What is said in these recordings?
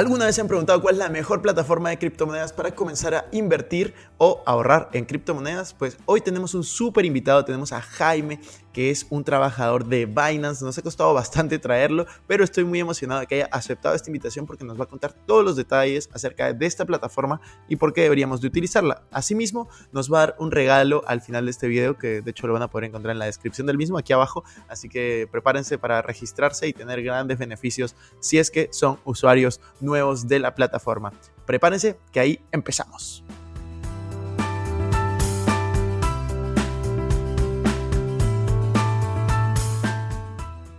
¿Alguna vez se han preguntado cuál es la mejor plataforma de criptomonedas para comenzar a invertir o ahorrar en criptomonedas? Pues hoy tenemos un súper invitado, tenemos a Jaime, que es un trabajador de Binance. Nos ha costado bastante traerlo, pero estoy muy emocionado de que haya aceptado esta invitación porque nos va a contar todos los detalles acerca de esta plataforma y por qué deberíamos de utilizarla. Asimismo, nos va a dar un regalo al final de este video que de hecho lo van a poder encontrar en la descripción del mismo aquí abajo, así que prepárense para registrarse y tener grandes beneficios si es que son usuarios nuevos de la plataforma. Prepárense que ahí empezamos.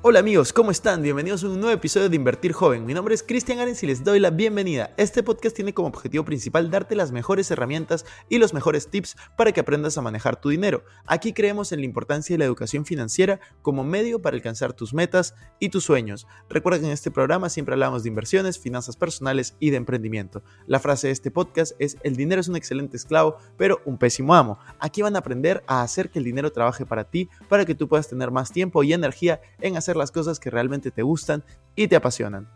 Hola amigos, ¿cómo están? Bienvenidos a un nuevo episodio de Invertir Joven. Mi nombre es Cristian Arens y les doy la bienvenida. Este podcast tiene como objetivo principal darte las mejores herramientas y los mejores tips para que aprendas a manejar tu dinero. Aquí creemos en la importancia de la educación financiera como medio para alcanzar tus metas y tus sueños. Recuerda que en este programa siempre hablamos de inversiones, finanzas personales y de emprendimiento. La frase de este podcast es el dinero es un excelente esclavo, pero un pésimo amo. Aquí van a aprender a hacer que el dinero trabaje para ti, para que tú puedas tener más tiempo y energía en hacer las cosas que realmente te gustan y te apasionan.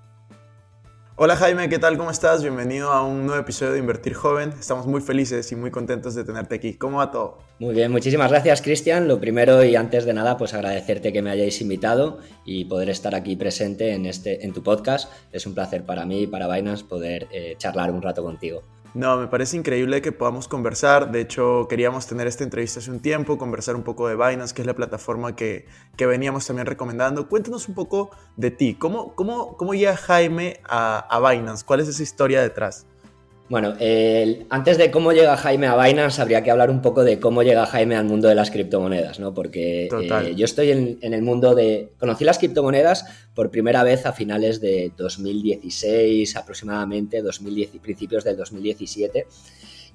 Hola Jaime, ¿qué tal? ¿Cómo estás? Bienvenido a un nuevo episodio de Invertir Joven. Estamos muy felices y muy contentos de tenerte aquí. ¿Cómo va todo? Muy bien, muchísimas gracias Cristian. Lo primero y antes de nada, pues agradecerte que me hayáis invitado y poder estar aquí presente en, este, en tu podcast. Es un placer para mí y para Binance poder eh, charlar un rato contigo. No, me parece increíble que podamos conversar. De hecho, queríamos tener esta entrevista hace un tiempo, conversar un poco de Binance, que es la plataforma que, que veníamos también recomendando. Cuéntanos un poco de ti. ¿Cómo, cómo, cómo llega Jaime a, a Binance? ¿Cuál es esa historia detrás? Bueno, antes de cómo llega Jaime a Binance, habría que hablar un poco de cómo llega Jaime al mundo de las criptomonedas, ¿no? Porque eh, yo estoy en, el mundo de... Conocí las criptomonedas por primera vez a finales de 2016, aproximadamente, 2010, principios del 2017,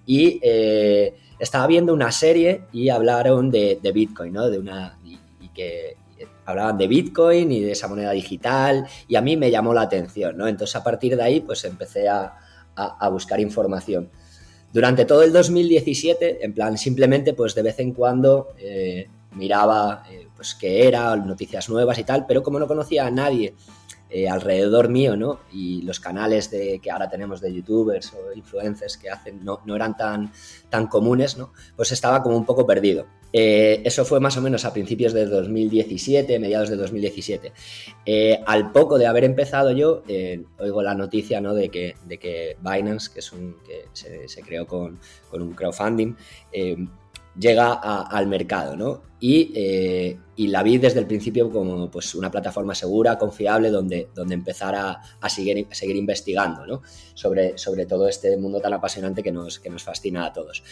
y eh, estaba viendo una serie y hablaron de, Bitcoin, ¿no? De una... y que hablaban de Bitcoin y de esa moneda digital, y a mí me llamó la atención, ¿no? Entonces, a partir de ahí, pues empecé a a, buscar información. Durante todo el 2017, en plan, simplemente pues de vez en cuando eh, miraba eh, pues qué era, noticias nuevas y tal, pero como no conocía a nadie eh, alrededor mío, ¿no? Y los canales de, que ahora tenemos de youtubers o influencers que hacen no, no eran tan, tan comunes, ¿no? Pues estaba como un poco perdido. Eh, eso fue más o menos a principios de 2017, mediados de 2017. Eh, al poco de haber empezado yo, oigo la noticia ¿no? de, que, de que Binance, que, es un, que se, creó con, un crowdfunding, llega al mercado, ¿no? Y, la vi desde el principio como pues, una plataforma segura, confiable, donde, donde empezar a, seguir, investigando, ¿no? Sobre, sobre todo este mundo tan apasionante que nos, que nos fascina a todos.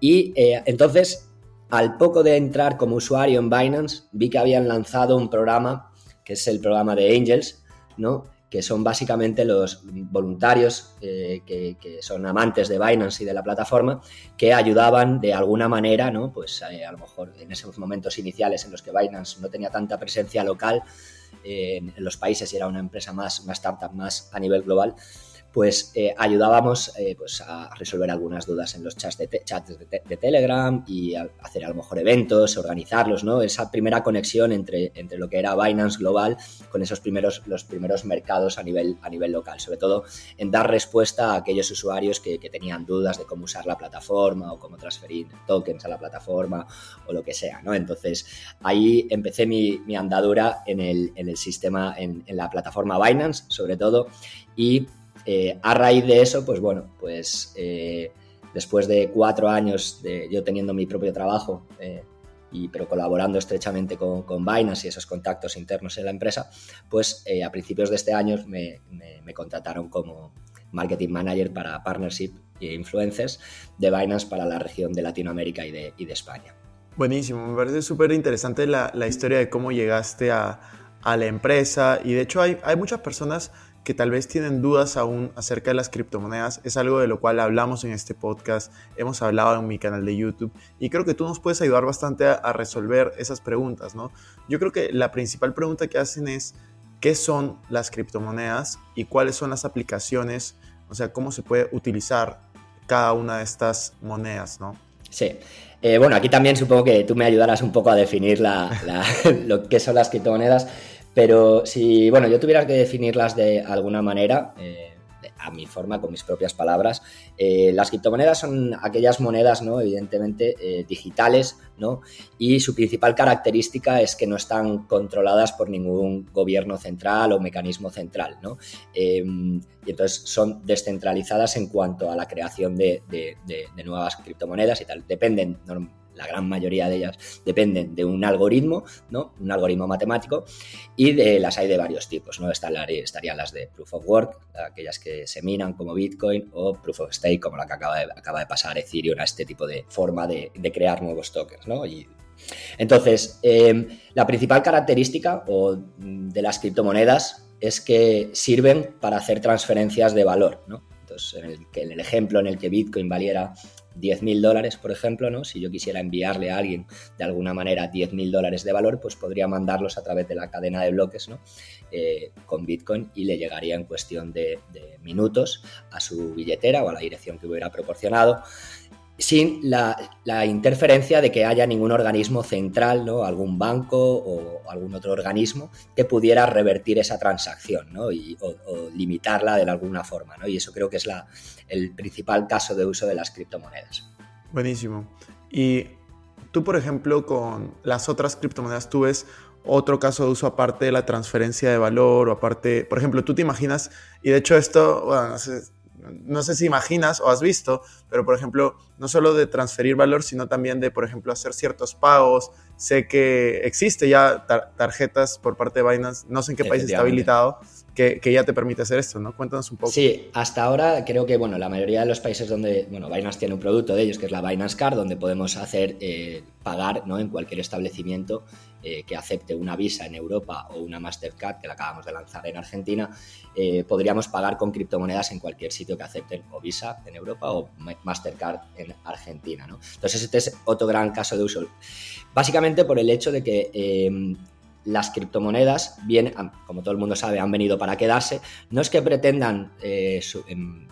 Y entonces al poco de entrar como usuario en Binance, vi que habían lanzado un programa, que es el programa de Angels, ¿no? Que son básicamente los voluntarios eh, que, son amantes de Binance y de la plataforma, que ayudaban de alguna manera, ¿no? pues eh, a lo mejor en esos momentos iniciales en los que Binance no tenía tanta presencia local eh, en, los países y era una empresa más, una startup más a nivel global, pues eh, ayudábamos eh, pues a resolver algunas dudas en los chats de, chats de, Telegram y a hacer a lo mejor eventos, organizarlos, ¿no? Esa primera conexión entre, entre lo que era Binance Global con esos primeros, los primeros mercados a nivel, a nivel local, sobre todo en dar respuesta a aquellos usuarios que, tenían dudas de cómo usar la plataforma o cómo transferir tokens a la plataforma o lo que sea, ¿no? Entonces ahí empecé mi, andadura en el, en el sistema, en, en la plataforma Binance, sobre todo, y eh, a raíz de eso, pues bueno, pues eh, después de cuatro años de yo teniendo mi propio trabajo, eh, y, pero colaborando estrechamente con, con, Binance y esos contactos internos en la empresa, pues a principios de este año me, contrataron como marketing manager para partnership e influencers de Binance para la región de Latinoamérica y de, y de España. Buenísimo, me parece súper interesante la, historia de cómo llegaste a, la empresa y de hecho hay, hay muchas personas que tal vez tienen dudas aún acerca de las criptomonedas. Es algo de lo cual hablamos en este podcast, hemos hablado en mi canal de YouTube y creo que tú nos puedes ayudar bastante a, resolver esas preguntas, ¿no? Yo creo que la principal pregunta que hacen es qué son las criptomonedas y cuáles son las aplicaciones, o sea, cómo se puede utilizar cada una de estas monedas, ¿no? Sí. Eh, bueno, aquí también supongo que tú me ayudarás un poco a definir lo que son las criptomonedas. Pero si, bueno, yo tuviera que definirlas de alguna manera, eh, a mi forma, con mis propias palabras, eh, las criptomonedas son aquellas monedas, ¿no? Evidentemente, eh, digitales, ¿no? Y su principal característica es que no están controladas por ningún gobierno central o mecanismo central, ¿no? Em, y entonces son descentralizadas en cuanto a la creación de, de nuevas criptomonedas y tal. Dependen la gran mayoría de ellas dependen de un algoritmo, ¿no? Un algoritmo matemático, y de, las hay de varios tipos, ¿no? estarían las de Proof of Work, aquellas que se minan como Bitcoin, o Proof of Stake, como la que acaba de, acaba de pasar Ethereum a este tipo de forma de, crear nuevos tokens, ¿no? Y, entonces, em, la principal característica de las criptomonedas es que sirven para hacer transferencias de valor, ¿no? Entonces, en el ejemplo en el que Bitcoin valiera 10.000 dólares, por ejemplo, ¿no? Si yo quisiera enviarle a alguien de alguna manera 10.000 dólares de valor, pues podría mandarlos a través de la cadena de bloques, ¿no? Eh, con Bitcoin y le llegaría en cuestión de, de minutos a su billetera o a la dirección que hubiera proporcionado sin la, interferencia de que haya ningún organismo central, ¿no? algún banco o algún otro organismo que pudiera revertir esa transacción ¿no? y, o, limitarla de alguna forma. ¿no? Y eso creo que es la, el principal caso de uso de las criptomonedas. Buenísimo. Y tú, por ejemplo, con las otras criptomonedas, tú ves otro caso de uso aparte de la transferencia de valor o aparte, por ejemplo, tú te imaginas, y de hecho esto, bueno, no sé, no sé si imaginas o has visto, pero por ejemplo, no solo de transferir valor, sino también de, por ejemplo, hacer ciertos pagos. Sé que existe ya tarjetas por parte de Binance, no sé en qué país está habilitado, que, ya te permite hacer esto, ¿no? Cuéntanos un poco. Sí, hasta ahora creo que, bueno, la mayoría de los países donde, bueno, Binance tiene un producto de ellos, que es la Binance Card, donde podemos hacer, eh, pagar, ¿no? En cualquier establecimiento eh, que acepte una Visa en Europa o una Mastercard, que la acabamos de lanzar en Argentina, eh, podríamos pagar con criptomonedas en cualquier sitio que acepten o Visa en Europa o Mastercard en Argentina, ¿no? Entonces este es otro gran caso de uso. Básicamente por el hecho de que las criptomonedas, bien, como todo el mundo sabe, han venido para quedarse. No es que pretendan eh, em,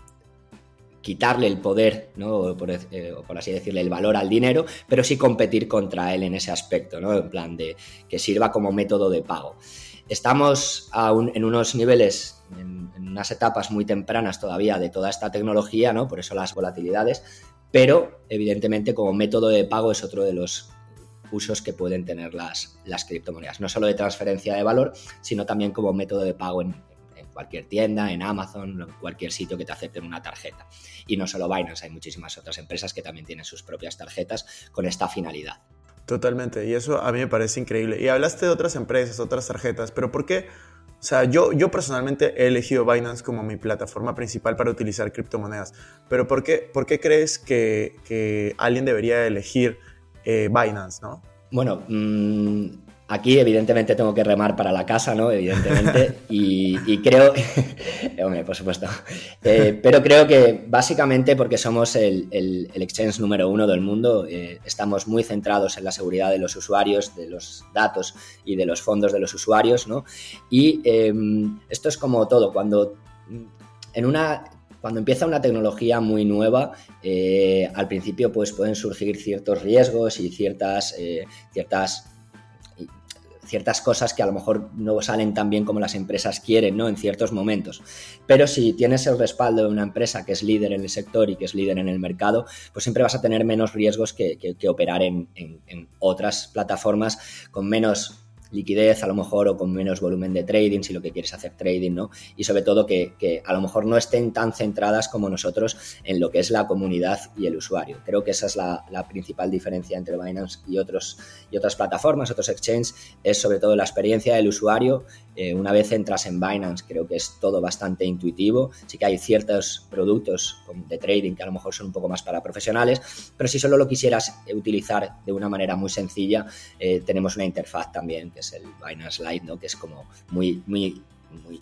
quitarle el poder, ¿no? Eh, o por, así decirle, el valor al dinero, pero sí competir contra él en ese aspecto, ¿no? En plan de que sirva como método de pago. Estamos aún en unos niveles, en, en, unas etapas muy tempranas todavía de toda esta tecnología, ¿no? Por eso las volatilidades, pero evidentemente como método de pago es otro de los usos que pueden tener las, las criptomonedas, no solo de transferencia de valor, sino también como método de pago en, cualquier tienda, en Amazon, en cualquier sitio que te acepten una tarjeta. Y no solo Binance, hay muchísimas otras empresas que también tienen sus propias tarjetas con esta finalidad. Totalmente, y eso a mí me parece increíble. Y hablaste de otras empresas, otras tarjetas, pero ¿por qué? O sea, yo, yo personalmente he elegido Binance como mi plataforma principal para utilizar criptomonedas, pero ¿por qué, por qué crees que, que alguien debería elegir eh, Binance, ¿no? Bueno, mm, aquí evidentemente tengo que remar para la casa, ¿no? Evidentemente, y, creo, hombre, por supuesto, eh, pero creo que básicamente porque somos el, exchange número uno del mundo, eh, estamos muy centrados en la seguridad de los usuarios, de los datos y de los fondos de los usuarios, ¿no? Y em, esto es como todo, cuando en una cuando empieza una tecnología muy nueva, eh, al principio pues pueden surgir ciertos riesgos y ciertas, ciertas ciertas cosas que a lo mejor no salen tan bien como las empresas quieren, ¿no? En ciertos momentos. Pero si tienes el respaldo de una empresa que es líder en el sector y que es líder en el mercado, pues siempre vas a tener menos riesgos que, operar en, otras plataformas con menos liquidez a lo mejor o con menos volumen de trading si lo que quieres hacer trading, ¿no? Y sobre todo que, que a lo mejor no estén tan centradas como nosotros en lo que es la comunidad y el usuario. Creo que esa es la, principal diferencia entre Binance y, otros, y otras plataformas, otros exchanges, es sobre todo la experiencia del usuario. Eh, una vez entras en Binance, creo que es todo bastante intuitivo. Sí que hay ciertos productos de trading que a lo mejor son un poco más para profesionales, pero si solo lo quisieras utilizar de una manera muy sencilla, eh, tenemos una interfaz también, que es el Binance Lite, ¿no? que es como muy, muy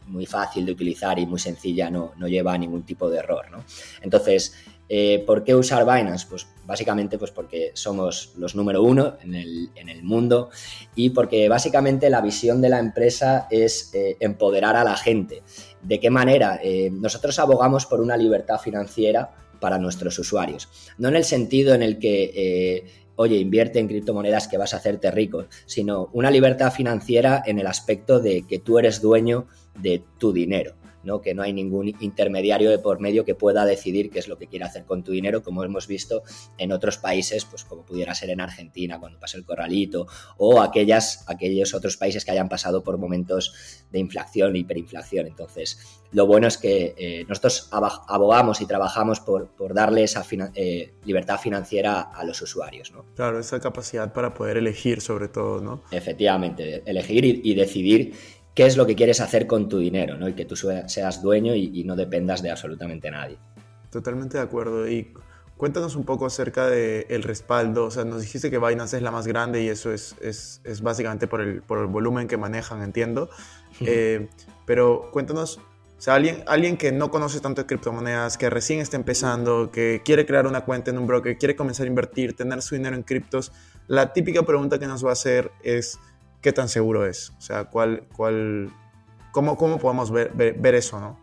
muy, fácil de utilizar y muy sencilla, no, no lleva ningún tipo de error. ¿no? Entonces, eh, ¿Por qué usar Binance? Pues básicamente pues porque somos los número uno en el, mundo y porque básicamente la visión de la empresa es eh, empoderar a la gente. ¿De qué manera? Eh, nosotros abogamos por una libertad financiera para nuestros usuarios. No en el sentido en el que oye, invierte en criptomonedas que vas a hacerte rico, sino una libertad financiera en el aspecto de que tú eres dueño de tu dinero. ¿No? que no hay ningún intermediario de por medio que pueda decidir qué es lo que quiere hacer con tu dinero, como hemos visto en otros países, pues como pudiera ser en Argentina cuando pasa el corralito, o aquellas, aquellos otros países que hayan pasado por momentos de inflación, hiperinflación. Entonces, lo bueno es que eh, nosotros abogamos y trabajamos por, por darle esa eh, libertad financiera a los usuarios. ¿no? Claro, esa capacidad para poder elegir sobre todo, ¿no? Efectivamente, elegir y decidir qué es lo que quieres hacer con tu dinero, ¿no? Y que tú seas dueño y, no dependas de absolutamente nadie. Totalmente de acuerdo. Y cuéntanos un poco acerca del respaldo. O sea, nos dijiste que Binance es la más grande y eso es, es, es básicamente por el, por el, volumen que manejan, entiendo. Eh, pero cuéntanos, o sea, alguien, alguien que no conoce tanto de criptomonedas, que recién está empezando, que quiere crear una cuenta en un broker, quiere comenzar a invertir, tener su dinero en criptos, la típica pregunta que nos va a hacer es qué tan seguro es. O sea, cuál, cuál, cómo, cómo podemos ver, ver, ver eso, ¿no?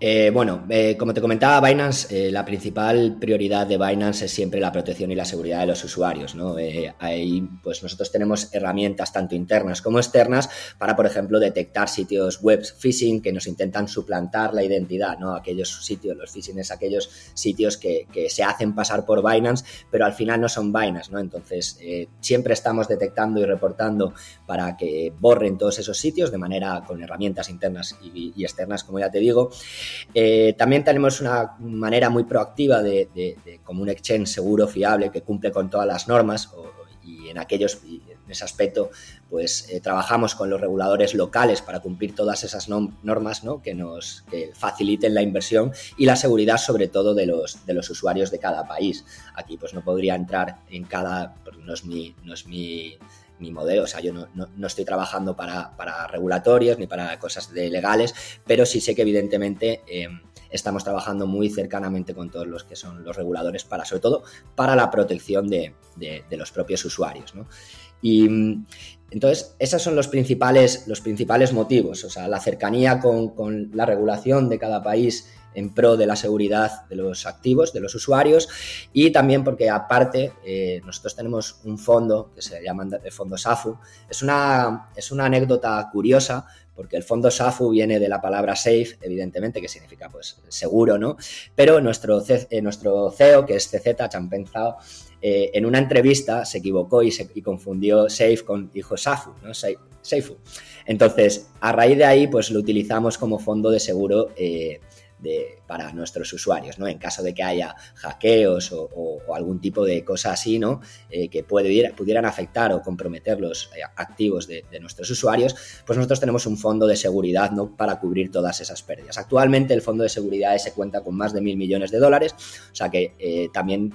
Eh, bueno, eh, como te comentaba Binance, eh, la principal prioridad de Binance es siempre la protección y la seguridad de los usuarios. ¿no? ahí, pues nosotros tenemos herramientas tanto internas como externas para, por ejemplo, detectar sitios web phishing que nos intentan suplantar la identidad. ¿no? Aquellos sitios, los phishing es aquellos sitios que, se hacen pasar por Binance, pero al final no son Binance. ¿no? Entonces, siempre estamos detectando y reportando para que borren todos esos sitios de manera con herramientas internas y externas, como ya te digo. Eh, también tenemos una manera muy proactiva de, como un exchange seguro, fiable, que cumple con todas las normas y en aquellos, en ese aspecto, pues eh, trabajamos con los reguladores locales para cumplir todas esas normas que nos faciliten la inversión y la seguridad sobre todo de los, de los usuarios de cada país. Aquí pues no podría entrar en cada, no es mi, no es mi mi modelo, o sea, yo no, estoy trabajando para, regulatorios ni para cosas de legales, pero sí sé que evidentemente em, estamos trabajando muy cercanamente con todos los que son los reguladores para, sobre todo, para la protección de, los propios usuarios, Y mm, entonces, esos son los principales, los principales motivos, o sea, la cercanía con, con la regulación de cada país en pro de la seguridad de los activos, de los usuarios, y también porque aparte eh, nosotros tenemos un fondo que se llama el fondo SAFU. Es una, es una anécdota curiosa porque el fondo SAFU viene de la palabra safe, evidentemente, que significa pues seguro, ¿no? Pero nuestro, eh, nuestro CEO, que es CZ, Champenzao, eh, en una entrevista se equivocó y, confundió safe con, dijo SAFU, ¿no? Seifu. Entonces, a raíz de ahí, pues lo utilizamos como fondo de seguro para nuestros usuarios, ¿no? En caso de que haya hackeos o, algún tipo de cosa así, ¿no? Eh, que pudieran afectar o comprometer los eh, activos de, nuestros usuarios, pues nosotros tenemos un fondo de seguridad, ¿no? Para cubrir todas esas pérdidas. Actualmente el fondo de seguridad se cuenta con más de mil millones de dólares, o sea que eh, también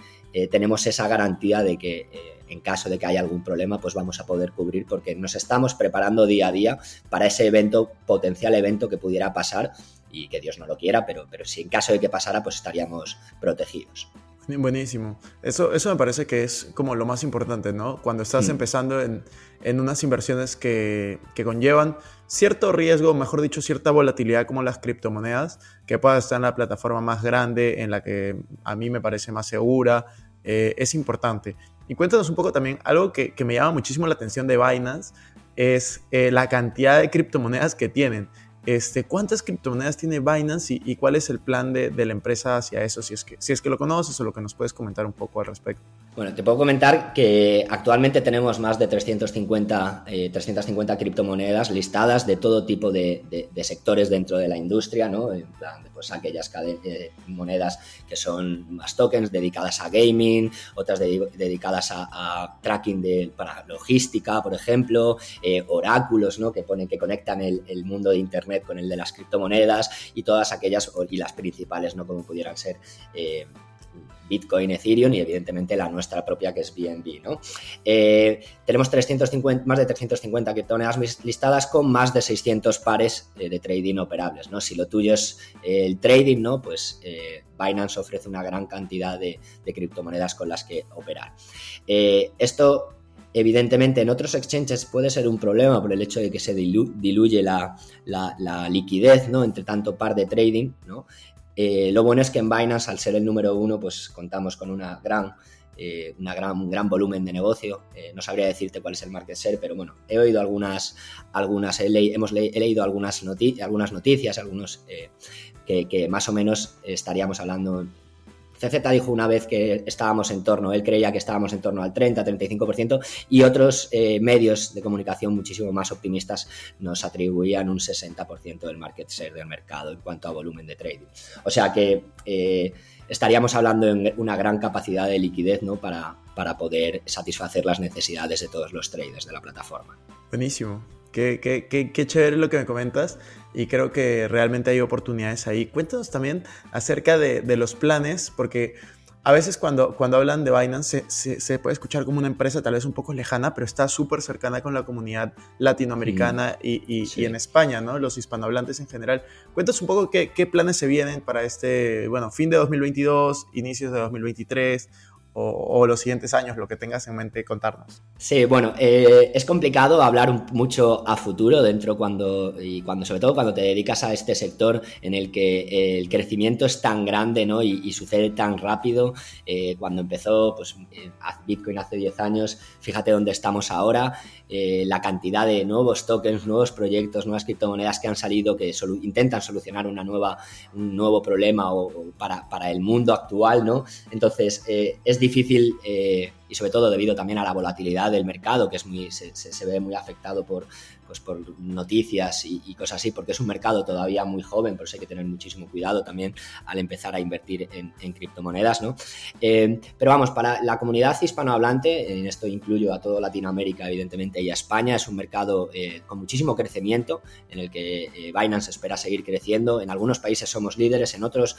tenemos esa garantía de que en caso de que haya algún problema, pues vamos a poder cubrir porque nos estamos preparando día a día para ese evento, potencial evento que pudiera pasar y que Dios no lo quiera, pero, pero si en caso de que pasara, pues estaríamos protegidos. Buenísimo. Eso, eso me parece que es como lo más importante, ¿no? Cuando estás mm. empezando en, en, unas inversiones que, que, conllevan cierto riesgo, mejor dicho, cierta volatilidad como las criptomonedas, que pueda estar en la plataforma más grande, en la que a mí me parece más segura, eh, es importante. Y cuéntanos un poco también, algo que, que me llama muchísimo la atención de Binance, es eh, la cantidad de criptomonedas que tienen. Este, ¿Cuántas criptomonedas tiene Binance y, cuál es el plan de, la empresa hacia eso? Si es, que, si es que lo conoces o lo que nos puedes comentar un poco al respecto. Bueno, te puedo comentar que actualmente tenemos más de 350, 350 eh, criptomonedas listadas de todo tipo de, sectores dentro de la industria, ¿no? En plan, pues aquellas eh, monedas que son más tokens dedicadas a gaming, otras dedicadas a, tracking de, para logística, por ejemplo, eh, oráculos, ¿no? Que ponen que conectan el, mundo de Internet con el de las criptomonedas y todas aquellas, y las principales, ¿no? Como pudieran ser Bitcoin, Ethereum y evidentemente la nuestra propia que es BNB. ¿no? Eh, tenemos 350, más de 350 criptomonedas listadas con más de 600 pares eh, de trading operables. ¿no? Si lo tuyo es eh, el trading, ¿no? pues Binance ofrece una gran cantidad de, criptomonedas con las que operar. esto Evidentemente, en otros exchanges puede ser un problema por el hecho de que se diluye la, la, liquidez ¿no? entre tanto par de trading. ¿no? Eh, lo bueno es que en Binance, al ser el número uno, pues contamos con una gran, eh, una gran, un gran volumen de negocio. Eh, no sabría decirte cuál es el market share, pero bueno, he oído algunas, algunas he, hemos leído algunas, algunas noticias, algunos que, que, más o menos estaríamos hablando CZ dijo una vez que estábamos en torno, él creía que estábamos en torno al 30-35% y otros eh, medios de comunicación muchísimo más optimistas nos atribuían un 60% del market share del mercado en cuanto a volumen de trading. O sea que eh, estaríamos hablando de una gran capacidad de liquidez ¿no? para, para poder satisfacer las necesidades de todos los traders de la plataforma. Buenísimo. Qué, qué, qué, qué chévere lo que me comentas y creo que realmente hay oportunidades ahí. Cuéntanos también acerca de, de los planes, porque a veces cuando, cuando hablan de Binance se, se, puede escuchar como una empresa tal vez un poco lejana, pero está súper cercana con la comunidad latinoamericana mm. y, y, en España, ¿no? Los hispanohablantes en general. Cuéntanos un poco qué, qué, planes se vienen para este, bueno, fin de 2022, inicios de 2023 o, los siguientes años, lo que tengas en mente contarnos. Sí, bueno, eh, es complicado hablar mucho a futuro dentro cuando, y cuando, sobre todo cuando te dedicas a este sector en el que el crecimiento es tan grande ¿no? y, sucede tan rápido. Eh, cuando empezó pues, eh, Bitcoin hace 10 años, fíjate dónde estamos ahora, la cantidad de nuevos tokens, nuevos proyectos, nuevas criptomonedas que han salido que intentan solucionar una nueva, un nuevo problema o, para, para, el mundo actual, ¿no? Entonces, es difícil, eh, y sobre todo debido también a la volatilidad del mercado, que es muy, se, ve muy afectado por, pues por noticias y, cosas así, porque es un mercado todavía muy joven, por eso hay que tener muchísimo cuidado también al empezar a invertir en, criptomonedas, ¿no? Eh, pero vamos, para la comunidad hispanohablante, en esto incluyo a toda Latinoamérica, evidentemente, y a España, es un mercado eh, con muchísimo crecimiento, en el que eh, Binance espera seguir creciendo. En algunos países somos líderes, en otros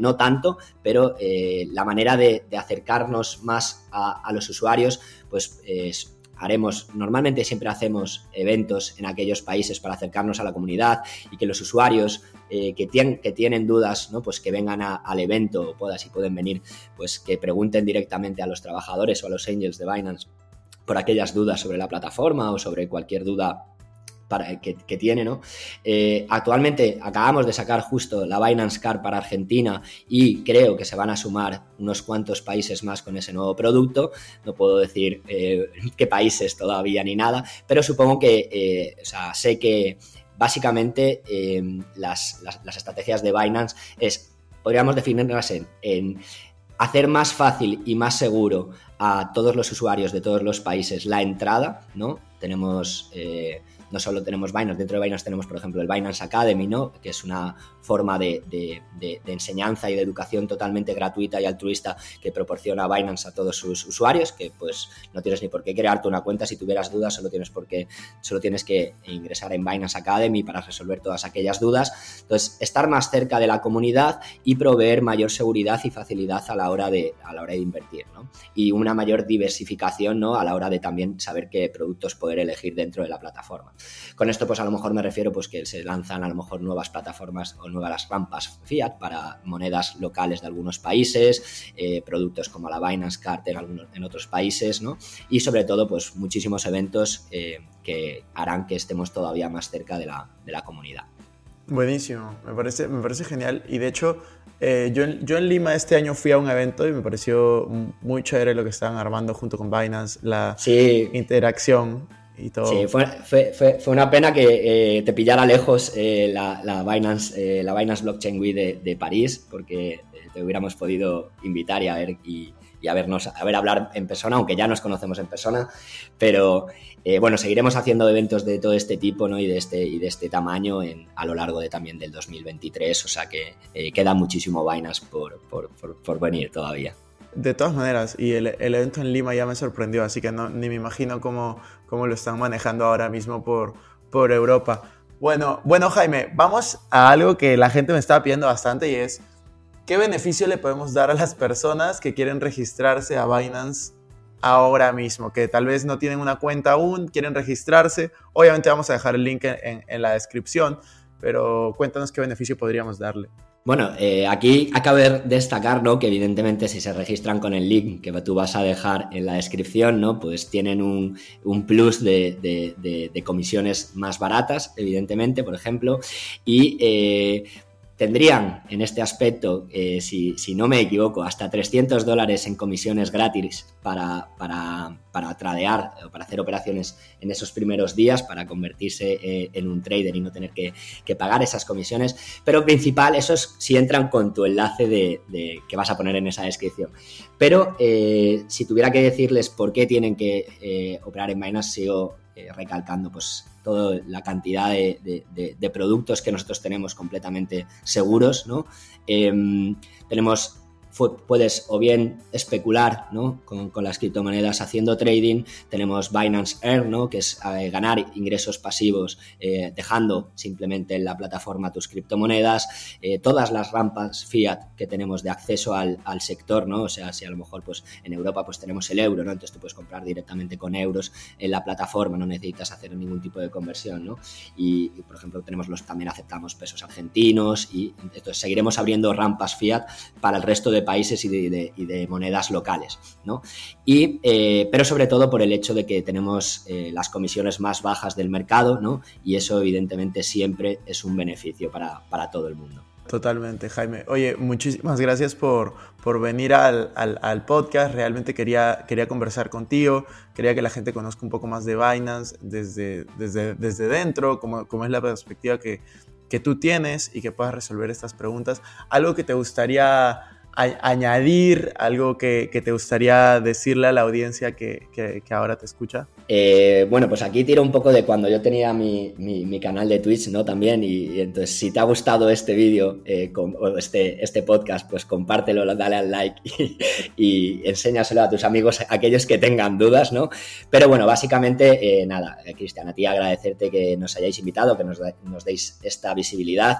no tanto, pero la manera de, acercarnos más a los usuarios, pues es haremos, normalmente siempre hacemos eventos en aquellos países para acercarnos a la comunidad y que los usuarios eh, que, tienen, que tienen dudas, ¿no? pues que vengan al evento o puedan, si pueden venir, pues que pregunten directamente a los trabajadores o a los angels de Binance por aquellas dudas sobre la plataforma o sobre cualquier duda que, tiene, ¿no? Eh, actualmente acabamos de sacar justo la Binance Card para Argentina y creo que se van a sumar unos cuantos países más con ese nuevo producto. No puedo decir eh, qué países todavía ni nada, pero supongo que, eh, o sea, sé que básicamente las, estrategias de Binance es, podríamos definirlas en, en hacer más fácil y más seguro a todos los usuarios de todos los países la entrada, ¿no? Tenemos no solo tenemos Binance, dentro de Binance tenemos, por ejemplo, el Binance Academy, ¿no? que es una forma de, enseñanza y de educación totalmente gratuita y altruista que proporciona Binance a todos sus usuarios, que pues no tienes ni por qué crearte una cuenta, si tuvieras dudas solo tienes, por solo tienes que ingresar en Binance Academy para resolver todas aquellas dudas. Entonces, estar más cerca de la comunidad y proveer mayor seguridad y facilidad a la hora de, a la hora de invertir, ¿no? Y una mayor diversificación, ¿no? A la hora de también saber qué productos poder elegir dentro de la plataforma. Con esto, pues a lo mejor me refiero pues que se lanzan a lo mejor nuevas plataformas o nuevas rampas fiat para monedas locales de algunos países, eh, productos como la Binance Card en, algunos, en otros países, ¿no? Y sobre todo, pues muchísimos eventos eh, que harán que estemos todavía más cerca de la, de la comunidad. Buenísimo, me parece, me parece genial. Y de hecho, eh, yo, yo, en Lima este año fui a un evento y me pareció muy chévere lo que estaban armando junto con Binance, la interacción Sí, fue, fue, fue, una pena que eh, te pillara lejos eh, la, la, Binance, eh, la Binance Blockchain Week de, de París, porque te hubiéramos podido invitar y a ver y, a vernos, a ver hablar en persona, aunque ya nos conocemos en persona, pero bueno, seguiremos haciendo eventos de todo este tipo ¿no? y, de este, y de este tamaño a lo largo de también del 2023, o sea que eh, queda muchísimo vainas por, por, por, venir todavía. De todas maneras, y el, evento en Lima ya me sorprendió, así que ni me imagino cómo, cómo lo están manejando ahora mismo por, por Europa. Bueno, bueno, Jaime, vamos a algo que la gente me estaba pidiendo bastante y es, ¿qué beneficio le podemos dar a las personas que quieren registrarse a Binance ahora mismo? Que tal vez no tienen una cuenta aún, quieren registrarse. Obviamente vamos a dejar el link en la descripción, pero cuéntanos qué beneficio podríamos darle. Bueno, eh, aquí acabo de destacar, ¿no? Que evidentemente si se registran con el link que tú vas a dejar en la descripción, ¿no? Pues tienen un, plus de, comisiones más baratas, evidentemente, por ejemplo. Y eh, tendrían en este aspecto, eh, si, no me equivoco, hasta 300 dólares en comisiones gratis para, para, para, tradear o para hacer operaciones en esos primeros días, para convertirse eh, en un trader y no tener que, pagar esas comisiones. Pero principal, eso es si entran con tu enlace de, que vas a poner en esa descripción. Pero eh, si tuviera que decirles por qué tienen que operar en Binance, sigo recalcando pues toda la cantidad de, productos que nosotros tenemos completamente seguros, ¿no? Em, puedes o bien especular ¿no? con, las criptomonedas haciendo trading. Tenemos Binance Earn, ¿no? que es eh, ganar ingresos pasivos eh, dejando simplemente en la plataforma tus criptomonedas. Eh, todas las rampas fiat que tenemos de acceso al, sector, ¿no? o sea, si a lo mejor pues, en Europa pues, tenemos el euro, ¿no? entonces tú puedes comprar directamente con euros en la plataforma, no necesitas hacer ningún tipo de conversión. ¿no? Y, por ejemplo, tenemos los, también aceptamos pesos argentinos y entonces seguiremos abriendo rampas fiat para el resto de países y de, monedas locales, ¿no? Y, eh, pero sobre todo por el hecho de que tenemos eh, las comisiones más bajas del mercado, ¿no? Y eso evidentemente siempre es un beneficio para, todo el mundo. Totalmente, Jaime. Oye, muchísimas gracias por, por venir al, al, podcast. Realmente quería, quería conversar contigo. Quería que la gente conozca un poco más de Binance desde, desde, desde dentro, como, como es la perspectiva que, que tú tienes y que puedas resolver estas preguntas. Algo que te gustaría añadir algo que, te gustaría decirle a la audiencia que, ahora te escucha? Eh, bueno, pues aquí tiro un poco de cuando yo tenía mi, canal de Twitch, ¿no? También, y, entonces si te ha gustado este vídeo eh, o este, este podcast, pues compártelo, dale al like y, enséñaselo a tus amigos, aquellos que tengan dudas, ¿no? Pero bueno, básicamente, eh, nada, Cristian, a ti agradecerte que nos hayáis invitado, que nos, nos deis esta visibilidad.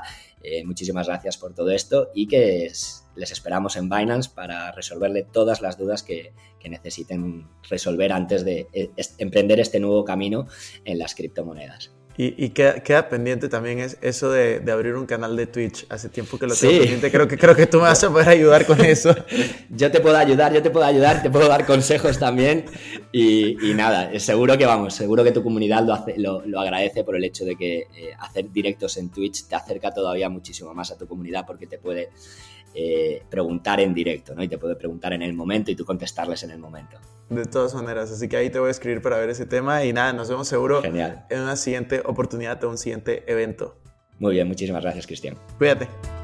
Muchísimas gracias por todo esto y que les esperamos en Binance para resolverle todas las dudas que, necesiten resolver antes de eh, emprender este nuevo camino en las criptomonedas. Y, queda, pendiente también es eso de, abrir un canal de Twitch. Hace tiempo que lo tengo pendiente. Creo que, creo que tú me vas a poder ayudar con eso. yo te puedo ayudar, yo te puedo ayudar, te puedo dar consejos también. Y, nada, seguro que vamos, seguro que tu comunidad lo, hace, lo, agradece por el hecho de que eh, hacer directos en Twitch te acerca todavía muchísimo más a tu comunidad porque te puede eh, preguntar en directo, ¿no? Y te puede preguntar en el momento y tú contestarles en el momento. De todas maneras, así que ahí te voy a escribir para ver ese tema y nada, nos vemos seguro Genial. en una siguiente oportunidad o un siguiente evento. Muy bien, muchísimas gracias, Cristian. Cuídate.